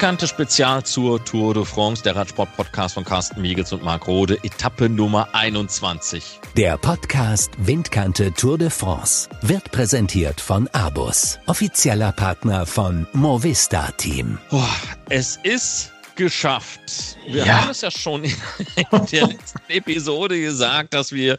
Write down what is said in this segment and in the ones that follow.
Windkante Spezial zur Tour de France, der Radsport-Podcast von Carsten Miegels und Marc Rode, Etappe Nummer 21. Der Podcast Windkante Tour de France wird präsentiert von Abus, offizieller Partner von Movista Team. Boah, es ist geschafft. Wir Ja. haben es ja schon in der letzten Episode gesagt, dass wir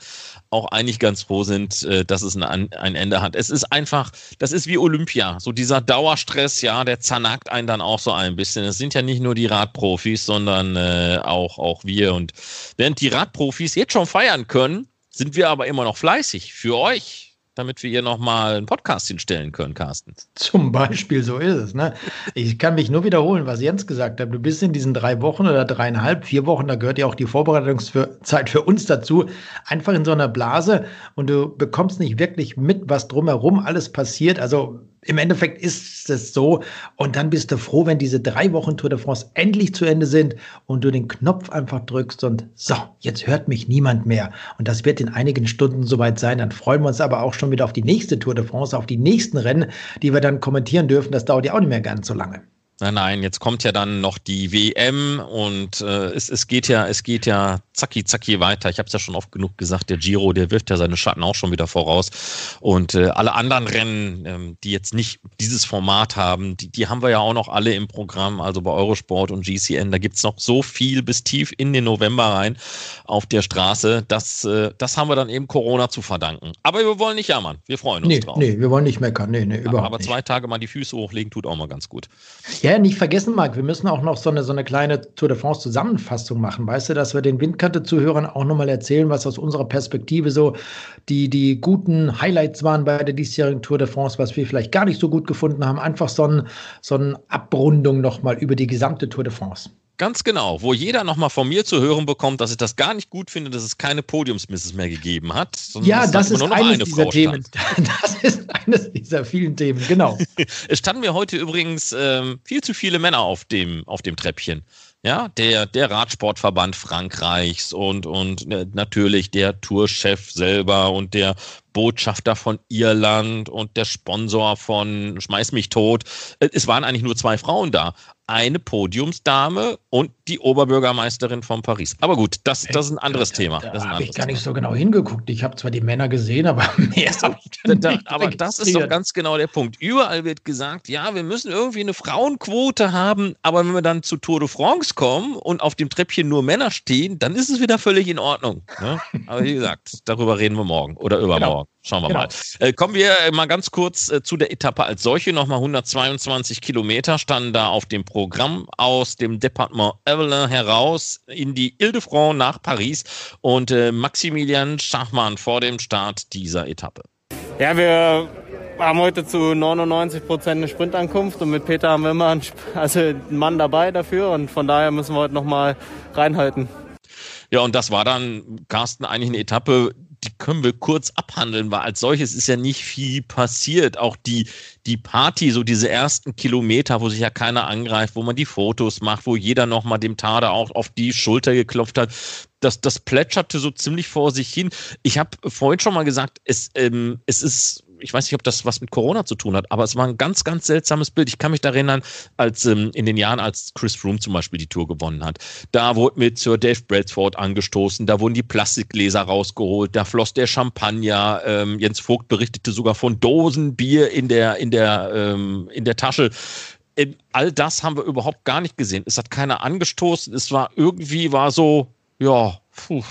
auch eigentlich ganz froh sind, äh, dass es ein, ein Ende hat. Es ist einfach, das ist wie Olympia. So dieser Dauerstress, ja, der zernagt einen dann auch so ein bisschen. Es sind ja nicht nur die Radprofis, sondern äh, auch, auch wir. Und während die Radprofis jetzt schon feiern können, sind wir aber immer noch fleißig für euch, damit wir hier nochmal einen Podcast hinstellen können, Carsten. Zum Beispiel, so ist es. Ne? Ich kann mich nur wiederholen, was Jens gesagt hat. Du bist in diesen drei Wochen oder dreieinhalb, vier Wochen, da gehört ja auch die Vorbereitungszeit für uns dazu, einfach in so einer Blase und du bekommst nicht wirklich mit, was drumherum alles passiert. Also im Endeffekt ist es so. Und dann bist du froh, wenn diese drei Wochen Tour de France endlich zu Ende sind und du den Knopf einfach drückst und so, jetzt hört mich niemand mehr. Und das wird in einigen Stunden soweit sein. Dann freuen wir uns aber auch schon wieder auf die nächste Tour de France, auf die nächsten Rennen, die wir dann kommentieren dürfen. Das dauert ja auch nicht mehr ganz so lange. Nein, nein, jetzt kommt ja dann noch die WM und äh, es, es geht ja, es geht ja zacki zacki weiter. Ich habe es ja schon oft genug gesagt, der Giro, der wirft ja seine Schatten auch schon wieder voraus. Und äh, alle anderen Rennen, ähm, die jetzt nicht dieses Format haben, die, die haben wir ja auch noch alle im Programm, also bei Eurosport und GCN. Da gibt's noch so viel bis tief in den November rein auf der Straße. Das, äh, das haben wir dann eben Corona zu verdanken. Aber wir wollen nicht jammern. Wir freuen uns Nee, drauf. nee, wir wollen nicht meckern. Nee, nee, aber, überhaupt aber nicht. zwei Tage mal die Füße hochlegen tut auch mal ganz gut. Ja, nicht vergessen, Marc, wir müssen auch noch so eine, so eine kleine Tour de France Zusammenfassung machen. Weißt du, dass wir den Windkante-Zuhörern auch nochmal erzählen, was aus unserer Perspektive so die, die guten Highlights waren bei der diesjährigen Tour de France, was wir vielleicht gar nicht so gut gefunden haben. Einfach so, ein, so eine Abrundung nochmal über die gesamte Tour de France. Ganz genau, wo jeder nochmal von mir zu hören bekommt, dass ich das gar nicht gut finde, dass es keine Podiumsmisses mehr gegeben hat. Ja, das da ist eines eine dieser Frau Themen. stand. Das ist eines dieser vielen Themen, genau. Es standen mir heute übrigens ähm, viel zu viele Männer auf dem, auf dem Treppchen. Ja, der, der Radsportverband Frankreichs und, und äh, natürlich der Tourchef selber und der Botschafter von Irland und der Sponsor von Schmeiß mich tot. Äh, Es waren eigentlich nur zwei Frauen da. Eine Podiumsdame und die Oberbürgermeisterin von Paris. Aber gut, das, das ist ein anderes Thema. Da, ist ein habe ich gar nicht Thema. so genau hingeguckt. Ich habe zwar die Männer gesehen, aber mehr habe ich Da, dann da, nicht aber das ist doch ganz genau der Punkt. Überall wird gesagt, ja, wir müssen irgendwie eine Frauenquote haben, aber wenn wir dann zu Tour de France kommen und auf dem Treppchen nur Männer stehen, dann ist es wieder völlig in Ordnung. Ne? Aber wie gesagt, darüber reden wir morgen oder übermorgen. Schauen wir Genau. mal. Äh, kommen wir äh, mal ganz kurz äh, zu der Etappe als solche. Nochmal 122 Kilometer standen da auf dem Programm aus dem Departement Evelyn heraus in die Ile-de-France nach Paris und äh, Maximilian Schachmann vor dem Start dieser Etappe. Ja, wir haben heute zu 99 Prozent eine Sprintankunft und mit Peter haben wir immer einen, also einen Mann dabei dafür und von daher müssen wir heute nochmal reinhalten. Ja, und das war dann, Carsten, eigentlich eine Etappe, die können wir kurz abhandeln, weil als solches ist ja nicht viel passiert. Auch die, die Party, so diese ersten Kilometer, wo sich ja keiner angreift, wo man die Fotos macht, wo jeder nochmal dem Tader auch auf die Schulter geklopft hat, das, das plätscherte so ziemlich vor sich hin. Ich habe vorhin schon mal gesagt, es, ähm, es ist, ich weiß nicht, ob das was mit Corona zu tun hat, aber es war ein ganz, ganz seltsames Bild. Ich kann mich da erinnern, als ähm, in den Jahren, als Chris Froome zum Beispiel die Tour gewonnen hat. Da wurde mit Sir Dave Bradsford angestoßen, da wurden die Plastikgläser rausgeholt, da floss der Champagner. Ähm, Jens Vogt berichtete sogar von Dosen Bier in der, in der, ähm, in der Tasche. Ähm, all das haben wir überhaupt gar nicht gesehen. Es hat keiner angestoßen. Es war irgendwie, war so, ja, puh,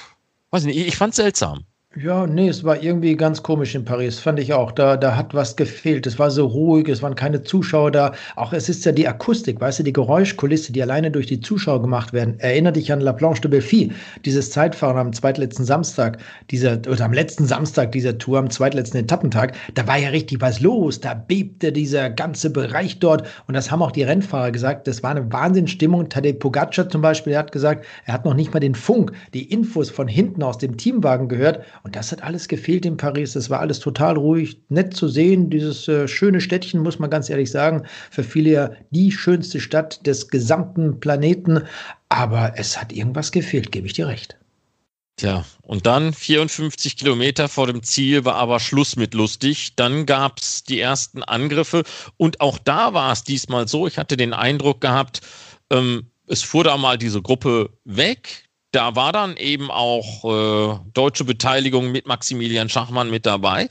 weiß nicht, ich, fand seltsam. Ja, nee, es war irgendwie ganz komisch in Paris, fand ich auch. Da, da hat was gefehlt. Es war so ruhig, es waren keine Zuschauer da. Auch es ist ja die Akustik, weißt du, die Geräuschkulisse, die alleine durch die Zuschauer gemacht werden. Erinner dich an La Planche de Belfi, dieses Zeitfahren am zweitletzten Samstag, dieser, oder am letzten Samstag dieser Tour, am zweitletzten Etappentag. Da war ja richtig was los. Da bebte dieser ganze Bereich dort. Und das haben auch die Rennfahrer gesagt. Das war eine Wahnsinnsstimmung. Tadej Pogacar zum Beispiel, der hat gesagt, er hat noch nicht mal den Funk, die Infos von hinten aus dem Teamwagen gehört. Und das hat alles gefehlt in Paris. Das war alles total ruhig, nett zu sehen. Dieses äh, schöne Städtchen, muss man ganz ehrlich sagen, für viele ja die schönste Stadt des gesamten Planeten. Aber es hat irgendwas gefehlt, gebe ich dir recht. Tja, und dann 54 Kilometer vor dem Ziel war aber Schluss mit lustig. Dann gab es die ersten Angriffe und auch da war es diesmal so. Ich hatte den Eindruck gehabt, ähm, es fuhr da mal diese Gruppe weg. Da war dann eben auch äh, deutsche Beteiligung mit Maximilian Schachmann mit dabei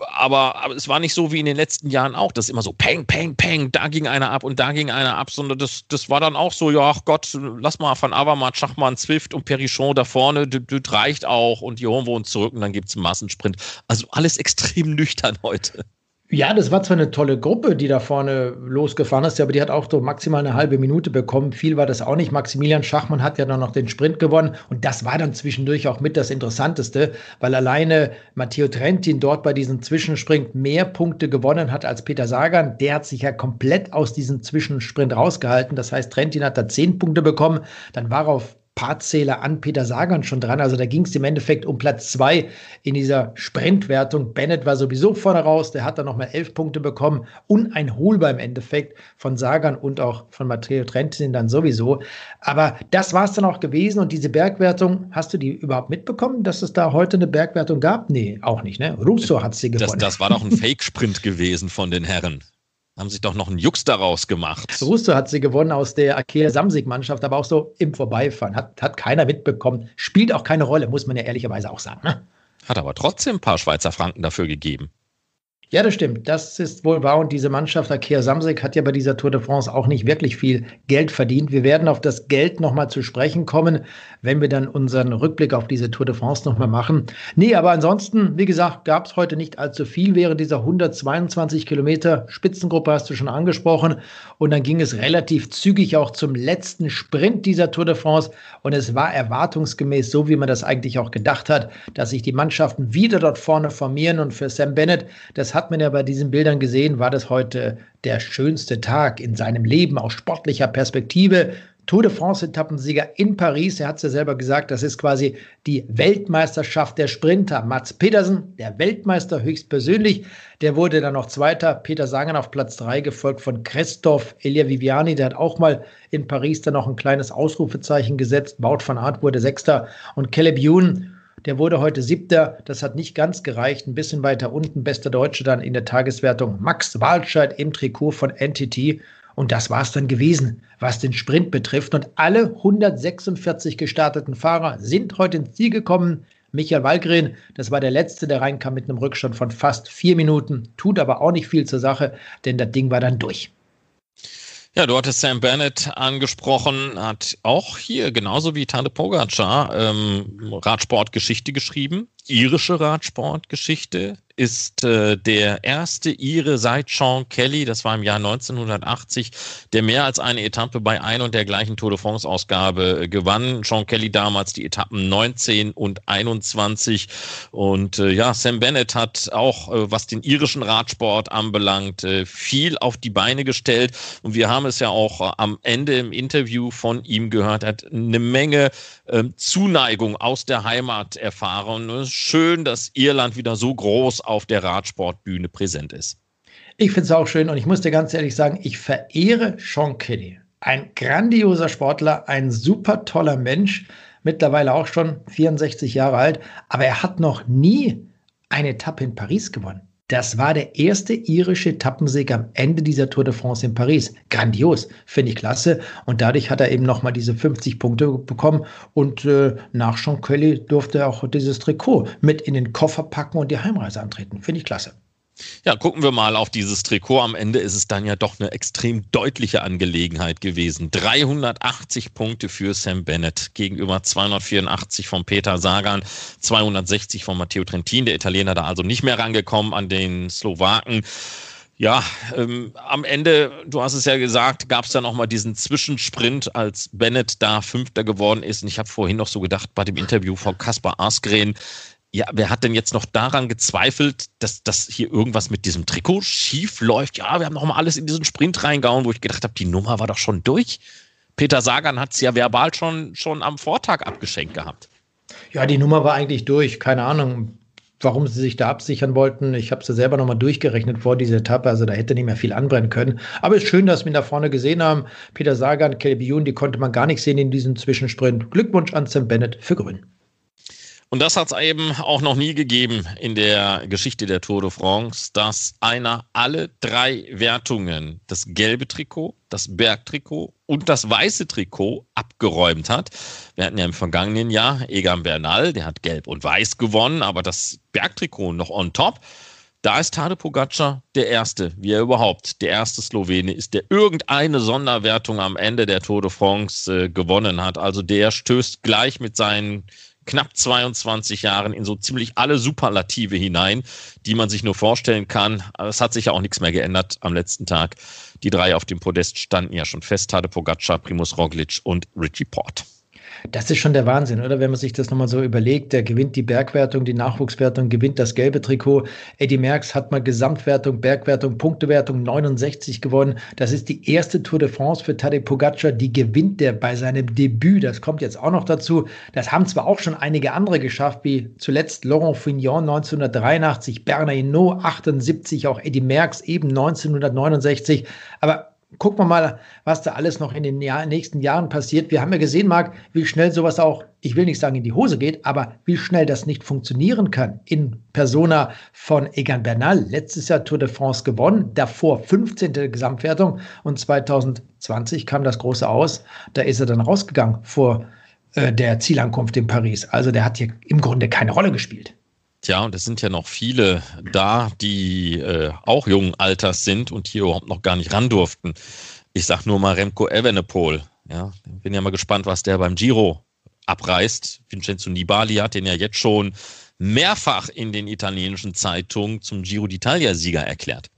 aber, aber es war nicht so wie in den letzten Jahren auch, dass immer so peng, peng, peng, da ging einer ab und da ging einer ab, sondern das, das war dann auch so, ja, ach Gott, lass mal von Avermaet, Schachmann, Zwift und Perichon da vorne, das, reicht auch und die holen wir zurück und dann gibt es einen Massensprint. Also alles extrem nüchtern heute. Ja, das war zwar eine tolle Gruppe, die da vorne losgefahren ist, aber die hat auch so maximal eine halbe Minute bekommen. Viel war das auch nicht. Maximilian Schachmann hat ja dann noch den Sprint gewonnen und das war dann zwischendurch auch mit das Interessanteste, weil alleine Matteo Trentin dort bei diesem Zwischensprint mehr Punkte gewonnen hat als Peter Sagan. Der hat sich ja komplett aus diesem Zwischensprint rausgehalten. Das heißt, Trentin hat da zehn Punkte bekommen. Dann war auf Partzähler an Peter Sagan schon dran. Also da ging es im Endeffekt um Platz zwei in dieser Sprintwertung. Bennett war sowieso vorne raus, der hat dann nochmal elf Punkte bekommen. Uneinholbar im Endeffekt von Sagan und auch von Matteo Trentin dann sowieso. Aber das war es dann auch gewesen. Und diese Bergwertung, hast du die überhaupt mitbekommen, dass es da heute eine Bergwertung gab? Nee, auch nicht. Ne? Russo hat sie gewonnen. Das, das war doch ein Fake-Sprint gewesen von den Herren haben sich doch noch einen Jux daraus gemacht. Russo hat sie gewonnen aus der Akea Samsig-Mannschaft, aber auch so im Vorbeifahren. Hat, hat keiner mitbekommen. Spielt auch keine Rolle, muss man ja ehrlicherweise auch sagen. Ne? Hat aber trotzdem ein paar Schweizer Franken dafür gegeben. Ja, das stimmt. Das ist wohl wahr. Und diese Mannschaft, Akea Samsig, hat ja bei dieser Tour de France auch nicht wirklich viel Geld verdient. Wir werden auf das Geld nochmal zu sprechen kommen, wenn wir dann unseren Rückblick auf diese Tour de France nochmal machen. Nee, aber ansonsten, wie gesagt, gab es heute nicht allzu viel während dieser 122 Kilometer Spitzengruppe, hast du schon angesprochen. Und dann ging es relativ zügig auch zum letzten Sprint dieser Tour de France. Und es war erwartungsgemäß so, wie man das eigentlich auch gedacht hat, dass sich die Mannschaften wieder dort vorne formieren. Und für Sam Bennett, das hat man ja bei diesen Bildern gesehen, war das heute der schönste Tag in seinem Leben aus sportlicher Perspektive. Tour de France-Etappensieger in Paris. Er hat es ja selber gesagt, das ist quasi die Weltmeisterschaft der Sprinter. Mats Petersen, der Weltmeister höchstpersönlich, der wurde dann noch Zweiter. Peter Sagan auf Platz drei, gefolgt von Christoph Elia Viviani. Der hat auch mal in Paris dann noch ein kleines Ausrufezeichen gesetzt. Baut van Aert wurde Sechster und Caleb Ewan der wurde heute Siebter. Das hat nicht ganz gereicht. Ein bisschen weiter unten. Bester Deutsche dann in der Tageswertung. Max Walscheid im Trikot von NTT. Und das war es dann gewesen, was den Sprint betrifft. Und alle 146 gestarteten Fahrer sind heute ins Ziel gekommen. Michael Wallgren, das war der Letzte, der reinkam mit einem Rückstand von fast vier Minuten. Tut aber auch nicht viel zur Sache, denn das Ding war dann durch. Ja, du hattest Sam Bennett angesprochen, hat auch hier, genauso wie Tade Pogacar, ähm, Radsportgeschichte geschrieben, irische Radsportgeschichte, ist äh, der erste Ire seit Sean Kelly, das war im Jahr 1980, der mehr als eine Etappe bei ein und der gleichen Tour de France-Ausgabe äh, gewann. Sean Kelly damals die Etappen 19 und 21. Und äh, ja, Sam Bennett hat auch, äh, was den irischen Radsport anbelangt, äh, viel auf die Beine gestellt. Und wir haben es ja auch äh, am Ende im Interview von ihm gehört, er hat eine Menge ähm, Zuneigung aus der Heimat erfahren. Es ist schön, dass Irland wieder so groß auf der Radsportbühne präsent ist. Ich finde es auch schön und ich muss dir ganz ehrlich sagen, ich verehre Sean Kelly. Ein grandioser Sportler, ein super toller Mensch, mittlerweile auch schon 64 Jahre alt, aber er hat noch nie eine Etappe in Paris gewonnen. Das war der erste irische Etappensieg am Ende dieser Tour de France in Paris. Grandios, finde ich klasse. Und dadurch hat er eben nochmal diese 50 Punkte bekommen. Und äh, nach Sean Kelly durfte er auch dieses Trikot mit in den Koffer packen und die Heimreise antreten. Finde ich klasse. Ja, gucken wir mal auf dieses Trikot. Am Ende ist es dann ja doch eine extrem deutliche Angelegenheit gewesen. 380 Punkte für Sam Bennett gegenüber 284 von Peter Sagan, 260 von Matteo Trentin. Der Italiener da also nicht mehr rangekommen an den Slowaken. Ja, ähm, am Ende, du hast es ja gesagt, gab es dann auch mal diesen Zwischensprint, als Bennett da Fünfter geworden ist. Und ich habe vorhin noch so gedacht bei dem Interview von Kaspar Askren, ja, wer hat denn jetzt noch daran gezweifelt, dass, dass hier irgendwas mit diesem Trikot schief läuft? Ja, wir haben noch mal alles in diesen Sprint reingehauen, wo ich gedacht habe, die Nummer war doch schon durch. Peter Sagan hat es ja verbal schon, schon am Vortag abgeschenkt gehabt. Ja, die Nummer war eigentlich durch. Keine Ahnung, warum sie sich da absichern wollten. Ich habe sie selber nochmal durchgerechnet vor dieser Etappe, also da hätte nicht mehr viel anbrennen können. Aber es ist schön, dass wir ihn da vorne gesehen haben. Peter Sagan, Kelby Youn, die konnte man gar nicht sehen in diesem Zwischensprint. Glückwunsch an Sam Bennett für Grün. Und das hat es eben auch noch nie gegeben in der Geschichte der Tour de France, dass einer alle drei Wertungen, das gelbe Trikot, das Bergtrikot und das weiße Trikot abgeräumt hat. Wir hatten ja im vergangenen Jahr Egan Bernal, der hat gelb und weiß gewonnen, aber das Bergtrikot noch on top. Da ist Tade Pogacar der Erste, wie er überhaupt der erste Slowene ist, der irgendeine Sonderwertung am Ende der Tour de France äh, gewonnen hat. Also der stößt gleich mit seinen knapp 22 Jahren in so ziemlich alle Superlative hinein, die man sich nur vorstellen kann. Es hat sich ja auch nichts mehr geändert am letzten Tag. Die drei auf dem Podest standen ja schon fest, Tade Pogacar, Primus Roglic und Richie Port. Das ist schon der Wahnsinn, oder? Wenn man sich das nochmal so überlegt, der gewinnt die Bergwertung, die Nachwuchswertung, gewinnt das gelbe Trikot. Eddie Merckx hat mal Gesamtwertung, Bergwertung, Punktewertung 69 gewonnen. Das ist die erste Tour de France für Tadej Pogacar, die gewinnt der bei seinem Debüt. Das kommt jetzt auch noch dazu. Das haben zwar auch schon einige andere geschafft, wie zuletzt Laurent Fignon 1983, Bernard Hinault 78, auch Eddie Merckx eben 1969. Aber gucken wir mal, was da alles noch in den Jahr, nächsten Jahren passiert. Wir haben ja gesehen, Marc, wie schnell sowas auch, ich will nicht sagen in die Hose geht, aber wie schnell das nicht funktionieren kann. In Persona von Egan Bernal, letztes Jahr Tour de France gewonnen, davor 15. Gesamtwertung und 2020 kam das große Aus. Da ist er dann rausgegangen vor äh, der Zielankunft in Paris. Also der hat hier im Grunde keine Rolle gespielt. Tja, und es sind ja noch viele da, die äh, auch jungen Alters sind und hier überhaupt noch gar nicht ran durften. Ich sag nur mal Remco Evenepoel. Ja, bin ja mal gespannt, was der beim Giro abreißt. Vincenzo Nibali hat den ja jetzt schon mehrfach in den italienischen Zeitungen zum Giro d'Italia-Sieger erklärt.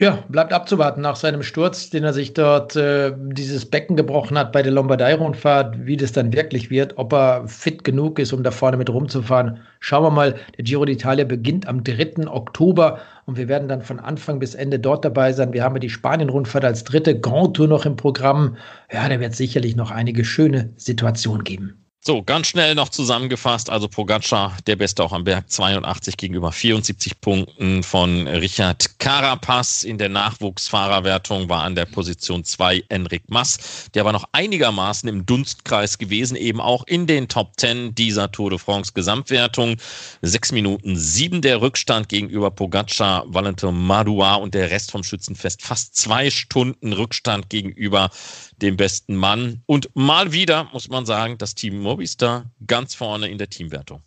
Ja, bleibt abzuwarten nach seinem Sturz, den er sich dort äh, dieses Becken gebrochen hat bei der Lombardei-Rundfahrt, wie das dann wirklich wird, ob er fit genug ist, um da vorne mit rumzufahren. Schauen wir mal, der Giro d'Italia beginnt am 3. Oktober und wir werden dann von Anfang bis Ende dort dabei sein. Wir haben ja die Spanien-Rundfahrt als dritte Grand Tour noch im Programm. Ja, da wird es sicherlich noch einige schöne Situationen geben. So, ganz schnell noch zusammengefasst. Also Pogacar, der Beste auch am Berg, 82 gegenüber 74 Punkten von Richard Carapaz. In der Nachwuchsfahrerwertung war an der Position 2 Enric Mas. Der war noch einigermaßen im Dunstkreis gewesen, eben auch in den Top 10 dieser Tour de France Gesamtwertung. Sechs Minuten sieben der Rückstand gegenüber Pogacar, Valentin Madua und der Rest vom Schützenfest. Fast zwei Stunden Rückstand gegenüber dem besten Mann. Und mal wieder muss man sagen, das Team Movistar ganz vorne in der Teamwertung.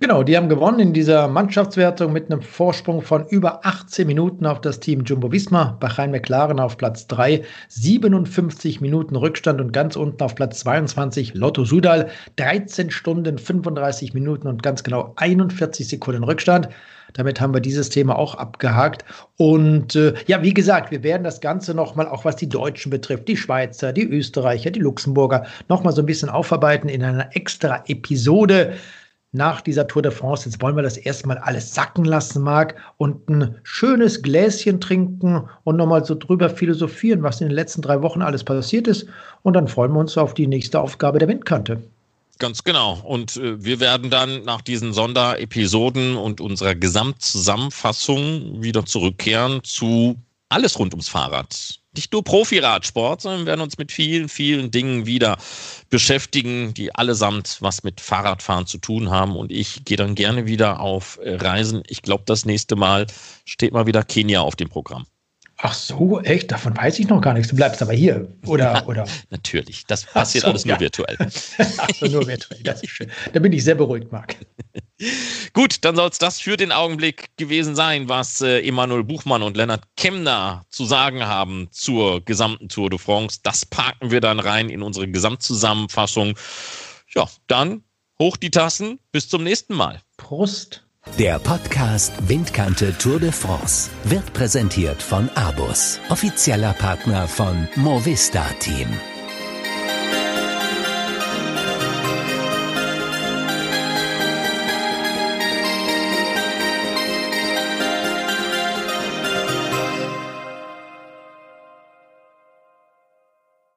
Genau, die haben gewonnen in dieser Mannschaftswertung mit einem Vorsprung von über 18 Minuten auf das Team Jumbo Visma. Bahrain McLaren auf Platz 3, 57 Minuten Rückstand und ganz unten auf Platz 22 Lotto Sudal, 13 Stunden 35 Minuten und ganz genau 41 Sekunden Rückstand. Damit haben wir dieses Thema auch abgehakt. Und äh, ja, wie gesagt, wir werden das Ganze nochmal, auch was die Deutschen betrifft, die Schweizer, die Österreicher, die Luxemburger, nochmal so ein bisschen aufarbeiten in einer extra Episode nach dieser Tour de France. Jetzt wollen wir das erstmal alles sacken lassen, Marc, und ein schönes Gläschen trinken und nochmal so drüber philosophieren, was in den letzten drei Wochen alles passiert ist. Und dann freuen wir uns auf die nächste Aufgabe der Windkante. Ganz genau. Und äh, wir werden dann nach diesen Sonderepisoden und unserer Gesamtzusammenfassung wieder zurückkehren zu alles rund ums Fahrrad. Nicht nur Profiradsport, sondern werden uns mit vielen, vielen Dingen wieder beschäftigen, die allesamt was mit Fahrradfahren zu tun haben. Und ich gehe dann gerne wieder auf Reisen. Ich glaube, das nächste Mal steht mal wieder Kenia auf dem Programm. Ach so, echt? Davon weiß ich noch gar nichts. Du bleibst aber hier, oder? oder? Natürlich, das passiert so, alles nur ja. virtuell. Ach nur virtuell, das ist schön. Da bin ich sehr beruhigt, Marc. Gut, dann soll es das für den Augenblick gewesen sein, was äh, Emanuel Buchmann und Lennart Kemner zu sagen haben zur gesamten Tour de France. Das parken wir dann rein in unsere Gesamtzusammenfassung. Ja, dann hoch die Tassen. Bis zum nächsten Mal. Prost. Der Podcast Windkante Tour de France wird präsentiert von Abus, offizieller Partner von Movista Team.